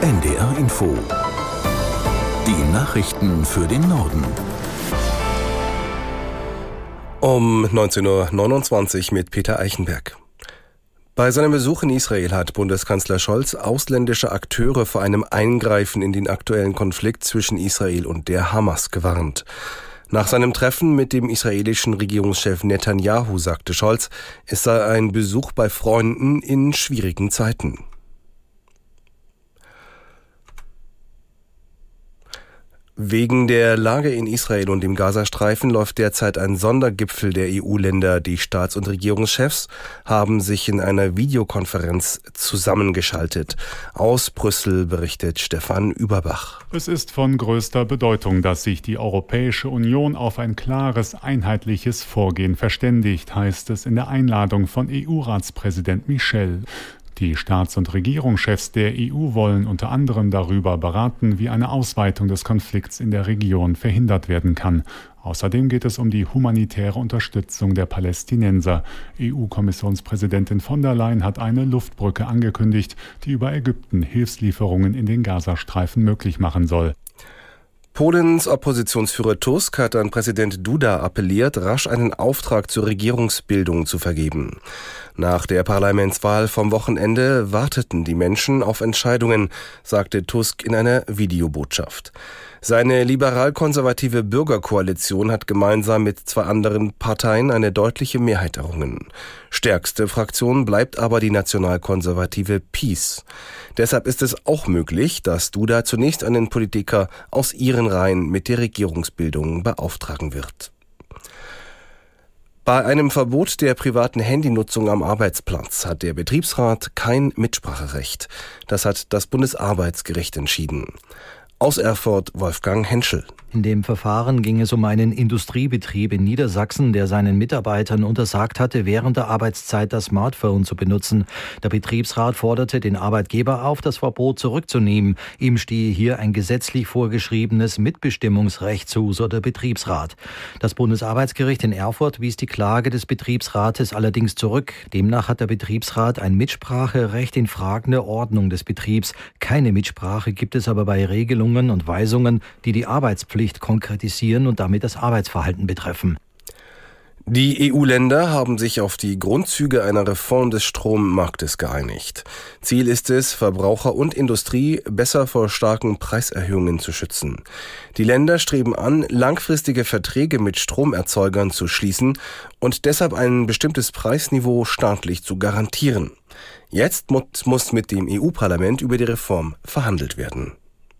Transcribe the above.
NDR Info. Die Nachrichten für den Norden. Um 19.29 Uhr mit Peter Eichenberg. Bei seinem Besuch in Israel hat Bundeskanzler Scholz ausländische Akteure vor einem Eingreifen in den aktuellen Konflikt zwischen Israel und der Hamas gewarnt. Nach seinem Treffen mit dem israelischen Regierungschef Netanyahu sagte Scholz, es sei ein Besuch bei Freunden in schwierigen Zeiten. Wegen der Lage in Israel und dem Gazastreifen läuft derzeit ein Sondergipfel der EU-Länder. Die Staats- und Regierungschefs haben sich in einer Videokonferenz zusammengeschaltet. Aus Brüssel berichtet Stefan Überbach. Es ist von größter Bedeutung, dass sich die Europäische Union auf ein klares, einheitliches Vorgehen verständigt, heißt es in der Einladung von EU-Ratspräsident Michel. Die Staats- und Regierungschefs der EU wollen unter anderem darüber beraten, wie eine Ausweitung des Konflikts in der Region verhindert werden kann. Außerdem geht es um die humanitäre Unterstützung der Palästinenser. EU-Kommissionspräsidentin von der Leyen hat eine Luftbrücke angekündigt, die über Ägypten Hilfslieferungen in den Gazastreifen möglich machen soll. Polens Oppositionsführer Tusk hat an Präsident Duda appelliert, rasch einen Auftrag zur Regierungsbildung zu vergeben. Nach der Parlamentswahl vom Wochenende warteten die Menschen auf Entscheidungen, sagte Tusk in einer Videobotschaft. Seine liberal-konservative Bürgerkoalition hat gemeinsam mit zwei anderen Parteien eine deutliche Mehrheit errungen. Stärkste Fraktion bleibt aber die nationalkonservative Peace. Deshalb ist es auch möglich, dass Duda zunächst einen Politiker aus ihren Reihen mit der Regierungsbildung beauftragen wird. Bei einem Verbot der privaten Handynutzung am Arbeitsplatz hat der Betriebsrat kein Mitspracherecht. Das hat das Bundesarbeitsgericht entschieden. Aus Erfurt Wolfgang Henschel. In dem Verfahren ging es um einen Industriebetrieb in Niedersachsen, der seinen Mitarbeitern untersagt hatte, während der Arbeitszeit das Smartphone zu benutzen. Der Betriebsrat forderte den Arbeitgeber auf, das Verbot zurückzunehmen. Ihm stehe hier ein gesetzlich vorgeschriebenes Mitbestimmungsrecht zu, so der Betriebsrat. Das Bundesarbeitsgericht in Erfurt wies die Klage des Betriebsrates allerdings zurück. Demnach hat der Betriebsrat ein Mitspracherecht in Fragen der Ordnung des Betriebs. Keine Mitsprache gibt es aber bei Regelungen und Weisungen, die die Arbeitspflicht Pflicht konkretisieren und damit das Arbeitsverhalten betreffen. Die EU-Länder haben sich auf die Grundzüge einer Reform des Strommarktes geeinigt. Ziel ist es, Verbraucher und Industrie besser vor starken Preiserhöhungen zu schützen. Die Länder streben an, langfristige Verträge mit Stromerzeugern zu schließen und deshalb ein bestimmtes Preisniveau staatlich zu garantieren. Jetzt muss mit dem EU-Parlament über die Reform verhandelt werden.